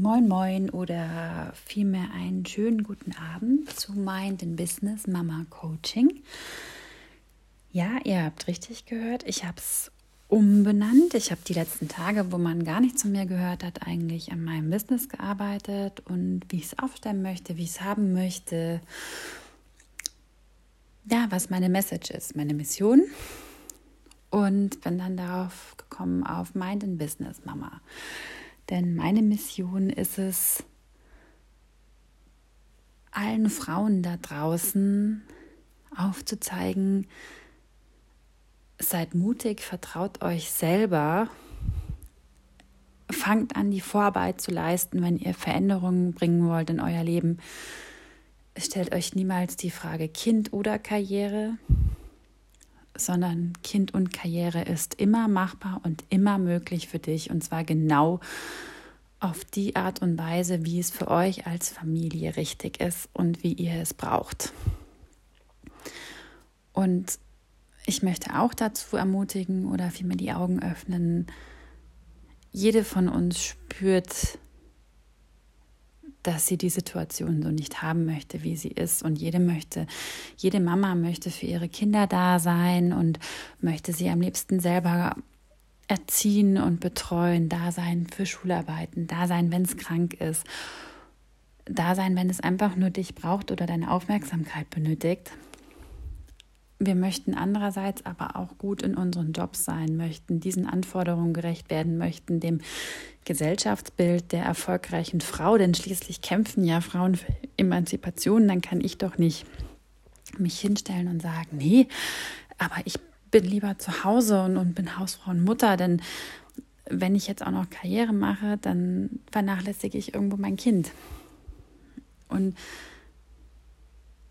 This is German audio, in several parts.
Moin Moin oder vielmehr einen schönen guten Abend zu Mind in Business Mama Coaching. Ja, ihr habt richtig gehört, ich habe es umbenannt. Ich habe die letzten Tage, wo man gar nicht zu mir gehört hat, eigentlich an meinem Business gearbeitet und wie ich es aufstellen möchte, wie ich es haben möchte. Ja, was meine Message ist, meine Mission. Und bin dann darauf gekommen, auf Mind in Business Mama. Denn meine Mission ist es, allen Frauen da draußen aufzuzeigen, seid mutig, vertraut euch selber, fangt an, die Vorarbeit zu leisten, wenn ihr Veränderungen bringen wollt in euer Leben. Stellt euch niemals die Frage Kind oder Karriere, sondern Kind und Karriere ist immer machbar und immer möglich für dich und zwar genau auf die Art und Weise, wie es für euch als Familie richtig ist und wie ihr es braucht. Und ich möchte auch dazu ermutigen oder vielmehr die Augen öffnen. Jede von uns spürt, dass sie die Situation so nicht haben möchte, wie sie ist. Und jede möchte, jede Mama möchte für ihre Kinder da sein und möchte sie am liebsten selber erziehen und betreuen, da sein für Schularbeiten, da sein, wenn es krank ist, da sein, wenn es einfach nur dich braucht oder deine Aufmerksamkeit benötigt. Wir möchten andererseits aber auch gut in unseren Jobs sein, möchten diesen Anforderungen gerecht werden, möchten dem Gesellschaftsbild der erfolgreichen Frau, denn schließlich kämpfen ja Frauen für Emanzipation, dann kann ich doch nicht mich hinstellen und sagen, nee, aber ich bin lieber zu Hause und, und bin Hausfrau und Mutter, denn wenn ich jetzt auch noch Karriere mache, dann vernachlässige ich irgendwo mein Kind. Und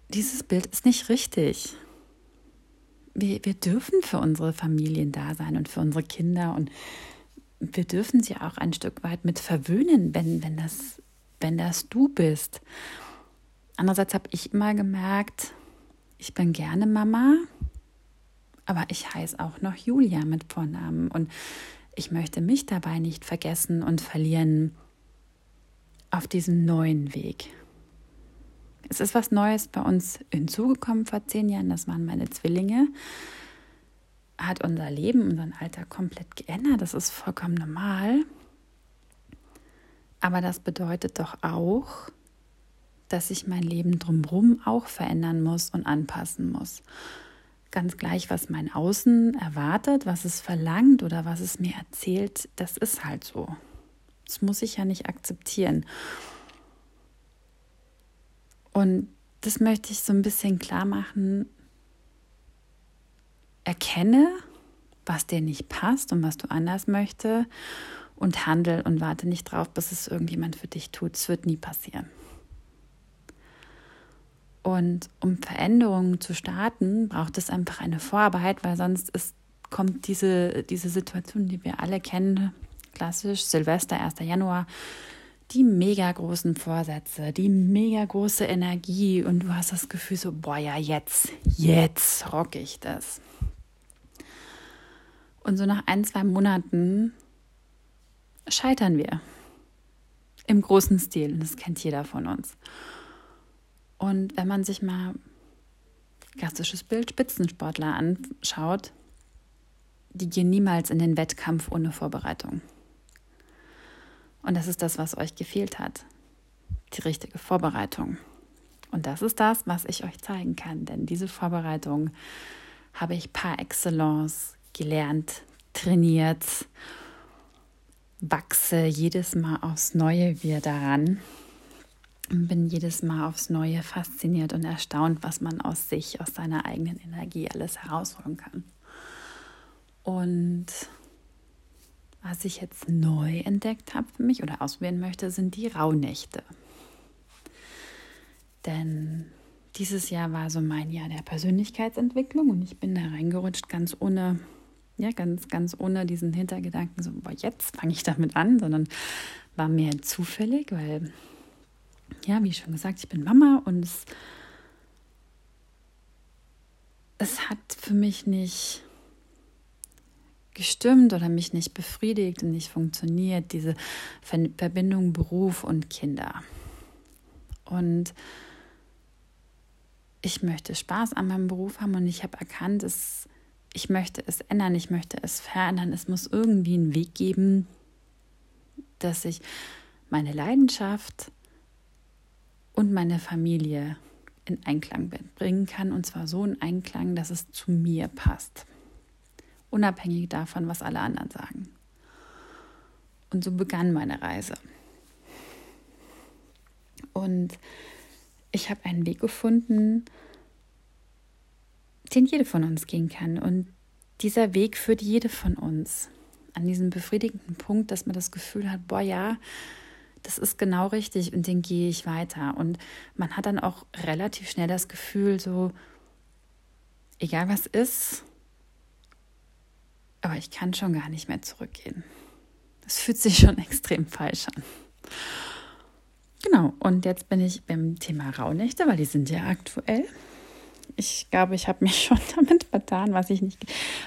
dieses Bild ist nicht richtig wir, wir dürfen für unsere Familien da sein und für unsere Kinder und wir dürfen sie auch ein Stück weit mit verwöhnen, wenn, wenn, das, wenn das du bist. Andererseits habe ich immer gemerkt, ich bin gerne Mama, aber ich heiße auch noch Julia mit Vornamen und ich möchte mich dabei nicht vergessen und verlieren auf diesem neuen Weg. Es ist was Neues bei uns hinzugekommen vor zehn Jahren. Das waren meine Zwillinge. Hat unser Leben, unseren Alltag komplett geändert. Das ist vollkommen normal. Aber das bedeutet doch auch, dass ich mein Leben drumherum auch verändern muss und anpassen muss. Ganz gleich, was mein Außen erwartet, was es verlangt oder was es mir erzählt, das ist halt so. Das muss ich ja nicht akzeptieren. Und das möchte ich so ein bisschen klar machen. Erkenne, was dir nicht passt und was du anders möchte und handel und warte nicht drauf, bis es irgendjemand für dich tut. Es wird nie passieren. Und um Veränderungen zu starten, braucht es einfach eine Vorarbeit, weil sonst ist, kommt diese, diese Situation, die wir alle kennen, klassisch Silvester, 1. Januar, die mega großen Vorsätze, die mega große Energie und du hast das Gefühl so, boah, ja, jetzt, jetzt rock ich das. Und so nach ein, zwei Monaten scheitern wir. Im großen Stil. Das kennt jeder von uns. Und wenn man sich mal klassisches Bild Spitzensportler anschaut, die gehen niemals in den Wettkampf ohne Vorbereitung. Und das ist das, was euch gefehlt hat. Die richtige Vorbereitung. Und das ist das, was ich euch zeigen kann. Denn diese Vorbereitung habe ich par excellence gelernt, trainiert, wachse jedes Mal aufs Neue wieder daran und bin jedes Mal aufs Neue fasziniert und erstaunt, was man aus sich, aus seiner eigenen Energie alles herausholen kann. Und was ich jetzt neu entdeckt habe für mich oder ausprobieren möchte, sind die Rauhnächte. Denn dieses Jahr war so mein Jahr der Persönlichkeitsentwicklung und ich bin da reingerutscht, ganz ohne, ja, ganz, ganz ohne diesen Hintergedanken, so, boah, jetzt fange ich damit an, sondern war mehr zufällig, weil, ja, wie schon gesagt, ich bin Mama und es, es hat für mich nicht gestimmt oder mich nicht befriedigt und nicht funktioniert, diese Verbindung Beruf und Kinder. Und ich möchte Spaß an meinem Beruf haben und ich habe erkannt, dass ich möchte es ändern, ich möchte es verändern. Es muss irgendwie einen Weg geben, dass ich meine Leidenschaft und meine Familie in Einklang bringen kann und zwar so in Einklang, dass es zu mir passt unabhängig davon, was alle anderen sagen. Und so begann meine Reise. Und ich habe einen Weg gefunden, den jede von uns gehen kann. Und dieser Weg führt jede von uns an diesen befriedigenden Punkt, dass man das Gefühl hat, boah ja, das ist genau richtig und den gehe ich weiter. Und man hat dann auch relativ schnell das Gefühl, so, egal was ist, aber ich kann schon gar nicht mehr zurückgehen. Das fühlt sich schon extrem falsch an. Genau, und jetzt bin ich beim Thema Rauhnächte, weil die sind ja aktuell. Ich glaube, ich habe mich schon damit vertan, was ich nicht,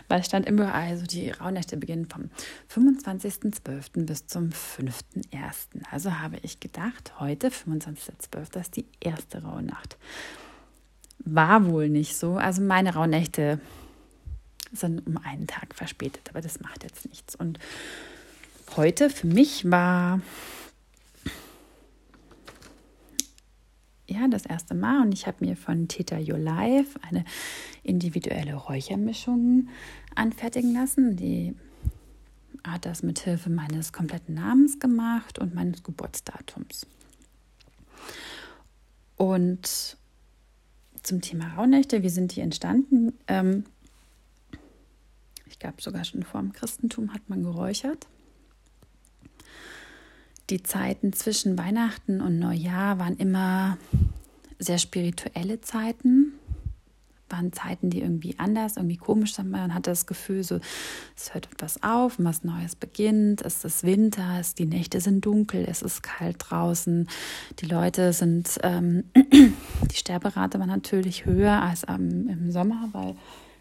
weil es stand immer, also die Rauhnächte beginnen vom 25.12. bis zum 5.1. Also habe ich gedacht, heute, 25.12., ist die erste Rauhnacht. War wohl nicht so. Also meine Rauhnächte sind um einen Tag verspätet, aber das macht jetzt nichts. Und heute für mich war ja das erste Mal und ich habe mir von Theta Your Life eine individuelle Räuchermischung anfertigen lassen. Die hat das mit Hilfe meines kompletten Namens gemacht und meines Geburtsdatums. Und zum Thema Rauhnächte, wie sind die entstanden? Ähm, glaube sogar schon vor dem Christentum hat man geräuchert. Die Zeiten zwischen Weihnachten und Neujahr waren immer sehr spirituelle Zeiten, waren Zeiten, die irgendwie anders, irgendwie komisch sind. Man hatte das Gefühl, so, es hört etwas auf, was Neues beginnt, es ist Winter, es, die Nächte sind dunkel, es ist kalt draußen, die Leute sind, ähm, die Sterberate war natürlich höher als ähm, im Sommer, weil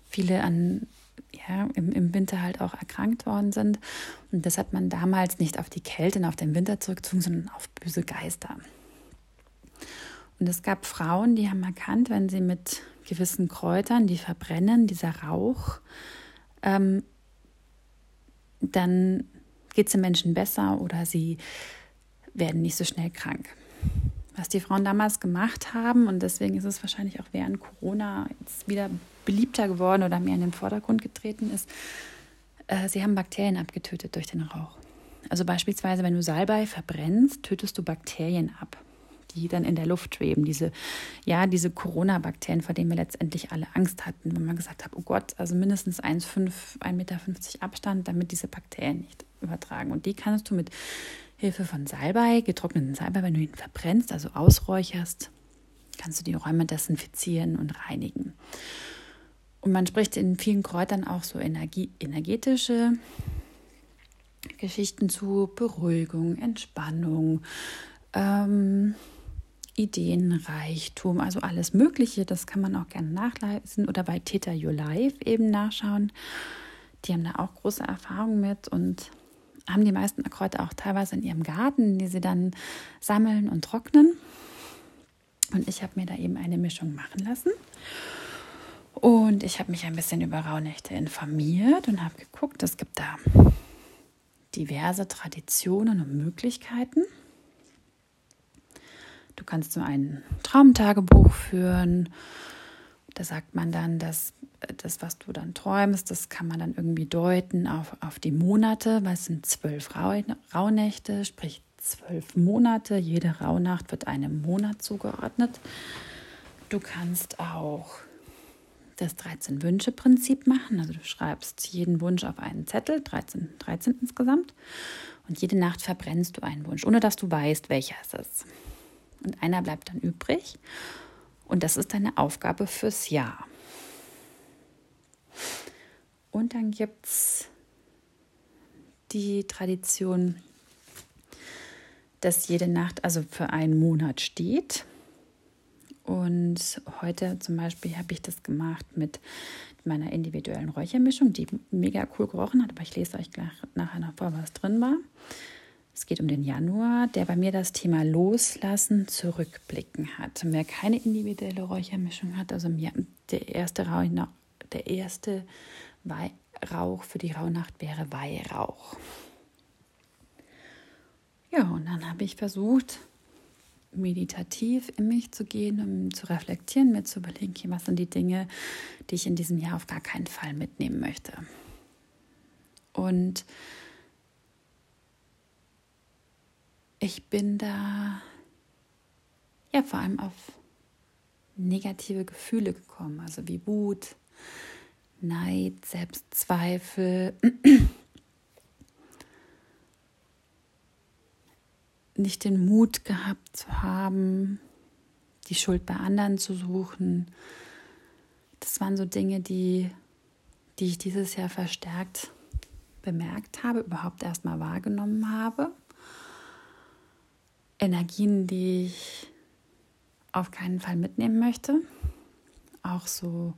viele an ja, im, im Winter halt auch erkrankt worden sind. Und das hat man damals nicht auf die Kälte und auf den Winter zurückgezogen, sondern auf böse Geister. Und es gab Frauen, die haben erkannt, wenn sie mit gewissen Kräutern, die verbrennen, dieser Rauch, ähm, dann geht es den Menschen besser oder sie werden nicht so schnell krank. Was die Frauen damals gemacht haben, und deswegen ist es wahrscheinlich auch während Corona jetzt wieder beliebter geworden oder mehr in den Vordergrund getreten ist, äh, sie haben Bakterien abgetötet durch den Rauch. Also beispielsweise, wenn du Salbei verbrennst, tötest du Bakterien ab, die dann in der Luft schweben. Diese, ja, diese Corona-Bakterien, vor denen wir letztendlich alle Angst hatten, wenn man gesagt hat, oh Gott, also mindestens 1,5, 1,50 Meter Abstand, damit diese Bakterien nicht übertragen. Und die kannst du mit Hilfe von Salbei, getrockneten Salbei, wenn du ihn verbrennst, also ausräucherst, kannst du die Räume desinfizieren und reinigen. Und man spricht in vielen Kräutern auch so Energie, energetische Geschichten zu Beruhigung, Entspannung, ähm, Ideenreichtum, also alles Mögliche. Das kann man auch gerne nachlesen oder bei Theta Your Life eben nachschauen. Die haben da auch große Erfahrungen mit und haben die meisten Kräuter auch teilweise in ihrem Garten, die sie dann sammeln und trocknen. Und ich habe mir da eben eine Mischung machen lassen. Und ich habe mich ein bisschen über Rauhnächte informiert und habe geguckt, es gibt da diverse Traditionen und Möglichkeiten. Du kannst so ein Traumtagebuch führen. Da sagt man dann, dass das, was du dann träumst, das kann man dann irgendwie deuten auf, auf die Monate, weil es sind zwölf Rauhnächte, sprich zwölf Monate. Jede Rauhnacht wird einem Monat zugeordnet. Du kannst auch das 13-Wünsche-Prinzip machen. Also du schreibst jeden Wunsch auf einen Zettel, 13, 13 insgesamt. Und jede Nacht verbrennst du einen Wunsch, ohne dass du weißt, welcher es ist. Und einer bleibt dann übrig. Und das ist deine Aufgabe fürs Jahr. Und dann gibt es die Tradition, dass jede Nacht also für einen Monat steht Und heute zum Beispiel habe ich das gemacht mit meiner individuellen Räuchermischung, die mega cool gerochen hat, aber ich lese euch gleich nachher noch vor, was drin war. Es geht um den Januar, der bei mir das Thema Loslassen, Zurückblicken hat. Und wer keine individuelle Räuchermischung hat, also der erste, Rauch, der erste Rauch für die Rauhnacht wäre Weihrauch. Ja, und dann habe ich versucht, meditativ in mich zu gehen, um zu reflektieren, mir zu überlegen, was sind die Dinge, die ich in diesem Jahr auf gar keinen Fall mitnehmen möchte. Und ich bin da ja vor allem auf negative Gefühle gekommen, also wie Wut, Neid, Selbstzweifel, nicht den Mut gehabt zu haben, die Schuld bei anderen zu suchen. Das waren so Dinge, die, die ich dieses Jahr verstärkt bemerkt habe, überhaupt erstmal wahrgenommen habe. Energien, die ich auf keinen Fall mitnehmen möchte. Auch so,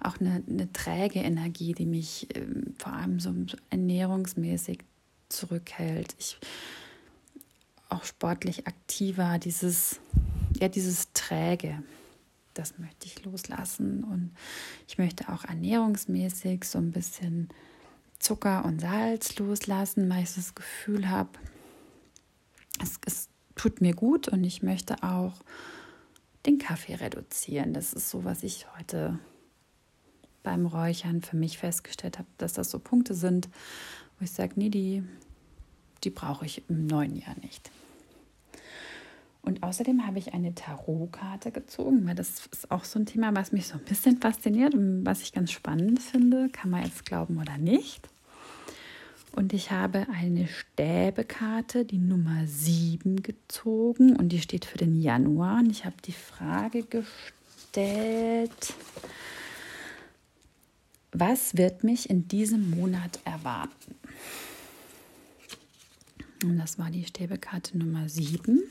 auch eine, eine träge Energie, die mich äh, vor allem so ernährungsmäßig zurückhält. Ich auch sportlich aktiver, dieses, ja, dieses Träge, das möchte ich loslassen. Und ich möchte auch ernährungsmäßig so ein bisschen Zucker und Salz loslassen, weil ich das Gefühl habe, es, es tut mir gut und ich möchte auch den Kaffee reduzieren. Das ist so, was ich heute beim Räuchern für mich festgestellt habe, dass das so Punkte sind, wo ich sage, nee, die die brauche ich im neuen Jahr nicht. Und außerdem habe ich eine Tarotkarte gezogen, weil das ist auch so ein Thema, was mich so ein bisschen fasziniert und was ich ganz spannend finde. Kann man jetzt glauben oder nicht. Und ich habe eine Stäbekarte, die Nummer 7 gezogen und die steht für den Januar. Und ich habe die Frage gestellt, was wird mich in diesem Monat erwarten? Und das war die Stäbekarte Nummer 7.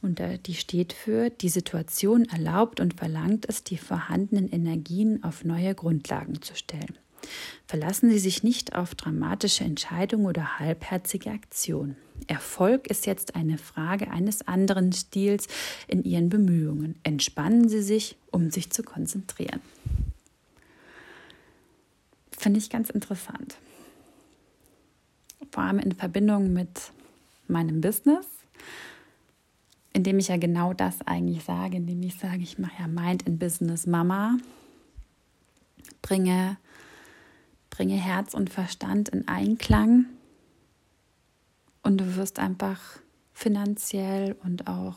Und die steht für, die Situation erlaubt und verlangt es, die vorhandenen Energien auf neue Grundlagen zu stellen. Verlassen Sie sich nicht auf dramatische Entscheidungen oder halbherzige Aktionen. Erfolg ist jetzt eine Frage eines anderen Stils in Ihren Bemühungen. Entspannen Sie sich, um sich zu konzentrieren. Finde ich ganz interessant vor allem in Verbindung mit meinem Business, indem ich ja genau das eigentlich sage, indem ich sage, ich mache ja Mind in Business Mama, bringe, bringe Herz und Verstand in Einklang und du wirst einfach finanziell und auch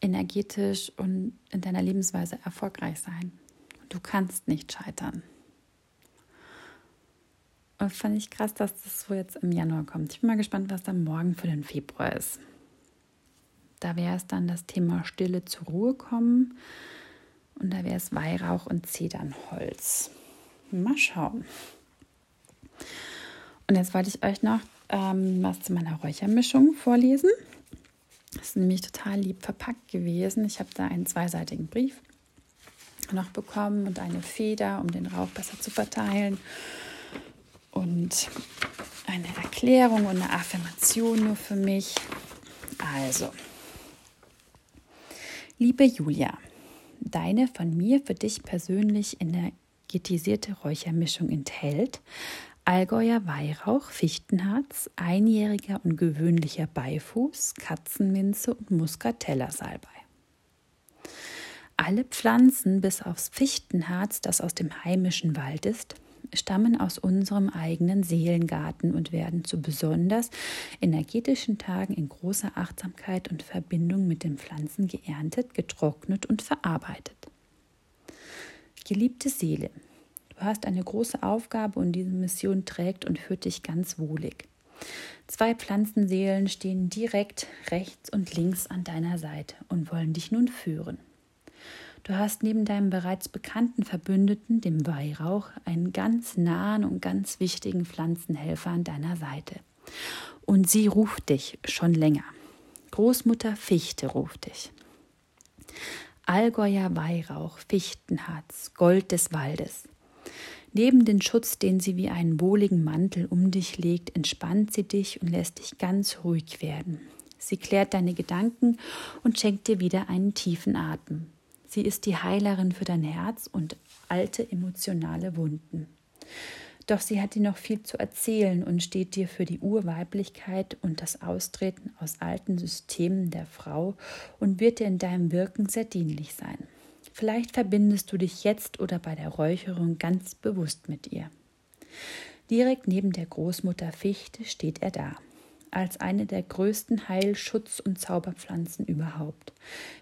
energetisch und in deiner Lebensweise erfolgreich sein. Du kannst nicht scheitern. Und fand ich krass, dass das so jetzt im Januar kommt. Ich bin mal gespannt, was dann morgen für den Februar ist. Da wäre es dann das Thema Stille zur Ruhe kommen. Und da wäre es Weihrauch und Zedernholz. Mal schauen. Und jetzt wollte ich euch noch ähm, was zu meiner Räuchermischung vorlesen. Das ist nämlich total lieb verpackt gewesen. Ich habe da einen zweiseitigen Brief noch bekommen und eine Feder, um den Rauch besser zu verteilen und eine Erklärung und eine Affirmation nur für mich. Also, liebe Julia, deine von mir für dich persönlich energetisierte Räuchermischung enthält Allgäuer Weihrauch, Fichtenharz, einjähriger und gewöhnlicher Beifuß, Katzenminze und Muscatella-Salbei. Alle Pflanzen bis aufs Fichtenharz, das aus dem heimischen Wald ist, stammen aus unserem eigenen Seelengarten und werden zu besonders energetischen Tagen in großer Achtsamkeit und Verbindung mit den Pflanzen geerntet, getrocknet und verarbeitet. Geliebte Seele, du hast eine große Aufgabe und diese Mission trägt und führt dich ganz wohlig. Zwei Pflanzenseelen stehen direkt rechts und links an deiner Seite und wollen dich nun führen. Du hast neben deinem bereits bekannten Verbündeten, dem Weihrauch, einen ganz nahen und ganz wichtigen Pflanzenhelfer an deiner Seite. Und sie ruft dich schon länger. Großmutter Fichte ruft dich. Allgäuer Weihrauch, Fichtenharz, Gold des Waldes. Neben den Schutz, den sie wie einen wohligen Mantel um dich legt, entspannt sie dich und lässt dich ganz ruhig werden. Sie klärt deine Gedanken und schenkt dir wieder einen tiefen Atem. Sie ist die Heilerin für dein Herz und alte emotionale Wunden. Doch sie hat dir noch viel zu erzählen und steht dir für die Urweiblichkeit und das Austreten aus alten Systemen der Frau und wird dir in deinem Wirken sehr dienlich sein. Vielleicht verbindest du dich jetzt oder bei der Räucherung ganz bewusst mit ihr. Direkt neben der Großmutter Fichte steht er da als eine der größten Heilschutz- und Zauberpflanzen überhaupt.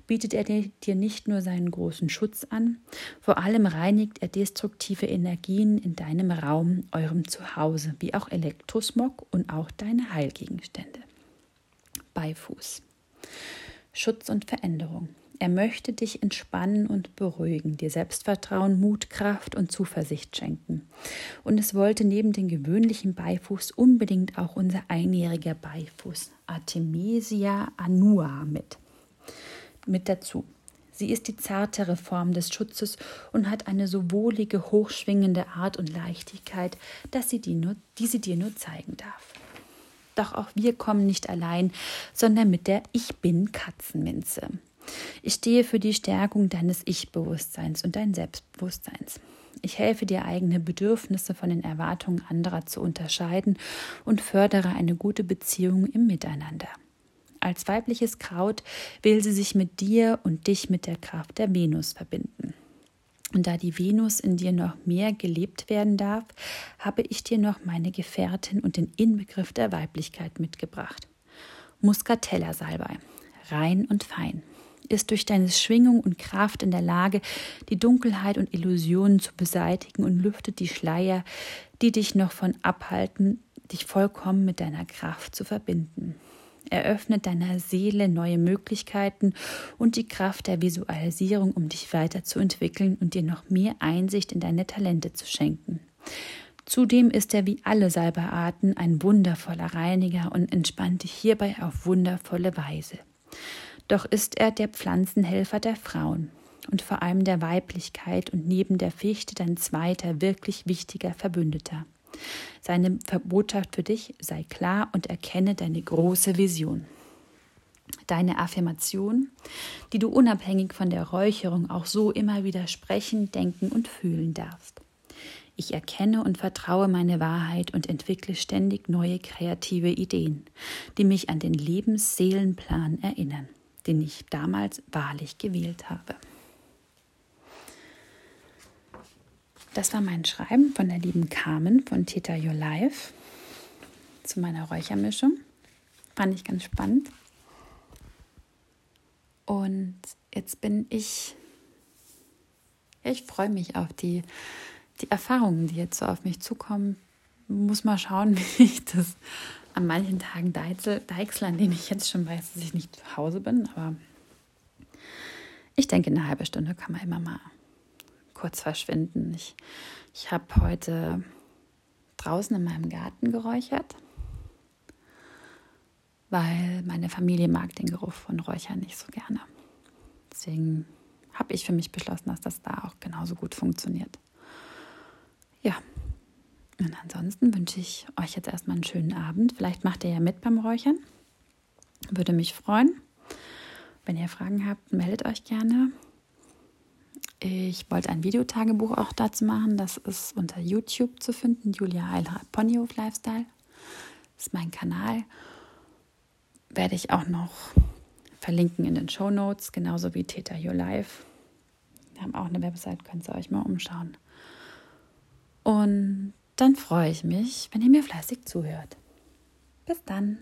Bietet er dir nicht nur seinen großen Schutz an, vor allem reinigt er destruktive Energien in deinem Raum, eurem Zuhause, wie auch Elektrosmog und auch deine Heilgegenstände. Beifuß. Schutz und Veränderung. Er möchte dich entspannen und beruhigen, dir Selbstvertrauen, Mut, Kraft und Zuversicht schenken. Und es wollte neben dem gewöhnlichen Beifuß unbedingt auch unser einjähriger Beifuß, Artemisia annua, mit, mit dazu. Sie ist die zartere Form des Schutzes und hat eine so wohlige, hochschwingende Art und Leichtigkeit, dass sie die, nur, die sie dir nur zeigen darf. Doch auch wir kommen nicht allein, sondern mit der Ich bin Katzenminze. Ich stehe für die Stärkung deines Ich-Bewusstseins und dein Selbstbewusstseins. Ich helfe dir, eigene Bedürfnisse von den Erwartungen anderer zu unterscheiden und fördere eine gute Beziehung im Miteinander. Als weibliches Kraut will sie sich mit dir und dich mit der Kraft der Venus verbinden. Und da die Venus in dir noch mehr gelebt werden darf, habe ich dir noch meine Gefährtin und den Inbegriff der Weiblichkeit mitgebracht. Muscatella Salbei, rein und fein ist durch deine Schwingung und Kraft in der Lage, die Dunkelheit und Illusionen zu beseitigen und lüftet die Schleier, die dich noch von abhalten, dich vollkommen mit deiner Kraft zu verbinden. Eröffnet deiner Seele neue Möglichkeiten und die Kraft der Visualisierung, um dich weiterzuentwickeln und dir noch mehr Einsicht in deine Talente zu schenken. Zudem ist er wie alle Salberarten ein wundervoller Reiniger und entspannt dich hierbei auf wundervolle Weise. Doch ist er der Pflanzenhelfer der Frauen und vor allem der Weiblichkeit und neben der Fichte dein zweiter wirklich wichtiger Verbündeter. Seine Botschaft für dich sei klar und erkenne deine große Vision. Deine Affirmation, die du unabhängig von der Räucherung auch so immer wieder sprechen, denken und fühlen darfst. Ich erkenne und vertraue meine Wahrheit und entwickle ständig neue kreative Ideen, die mich an den Lebensseelenplan erinnern den ich damals wahrlich gewählt habe. Das war mein Schreiben von der lieben Carmen von Theta Your Life zu meiner Räuchermischung. Fand ich ganz spannend. Und jetzt bin ich, ich freue mich auf die, die Erfahrungen, die jetzt so auf mich zukommen. Muss mal schauen, wie ich das an manchen Tagen deichsel, deichsel, an denen ich jetzt schon weiß, dass ich nicht zu Hause bin. Aber ich denke, eine halbe Stunde kann man immer mal kurz verschwinden. Ich, ich habe heute draußen in meinem Garten geräuchert, weil meine Familie mag den Geruch von Räuchern nicht so gerne. Deswegen habe ich für mich beschlossen, dass das da auch genauso gut funktioniert. Ja, und ansonsten wünsche ich euch jetzt erstmal einen schönen Abend. Vielleicht macht ihr ja mit beim Räuchern. Würde mich freuen. Wenn ihr Fragen habt, meldet euch gerne. Ich wollte ein Videotagebuch auch dazu machen. Das ist unter YouTube zu finden. Julia Eilhardt Ponyhof Lifestyle. Das ist mein Kanal. Werde ich auch noch verlinken in den Show Notes, genauso wie Theta Your Life. Wir haben auch eine Website, könnt ihr euch mal umschauen. Und dann freue ich mich, wenn ihr mir fleißig zuhört. Bis dann.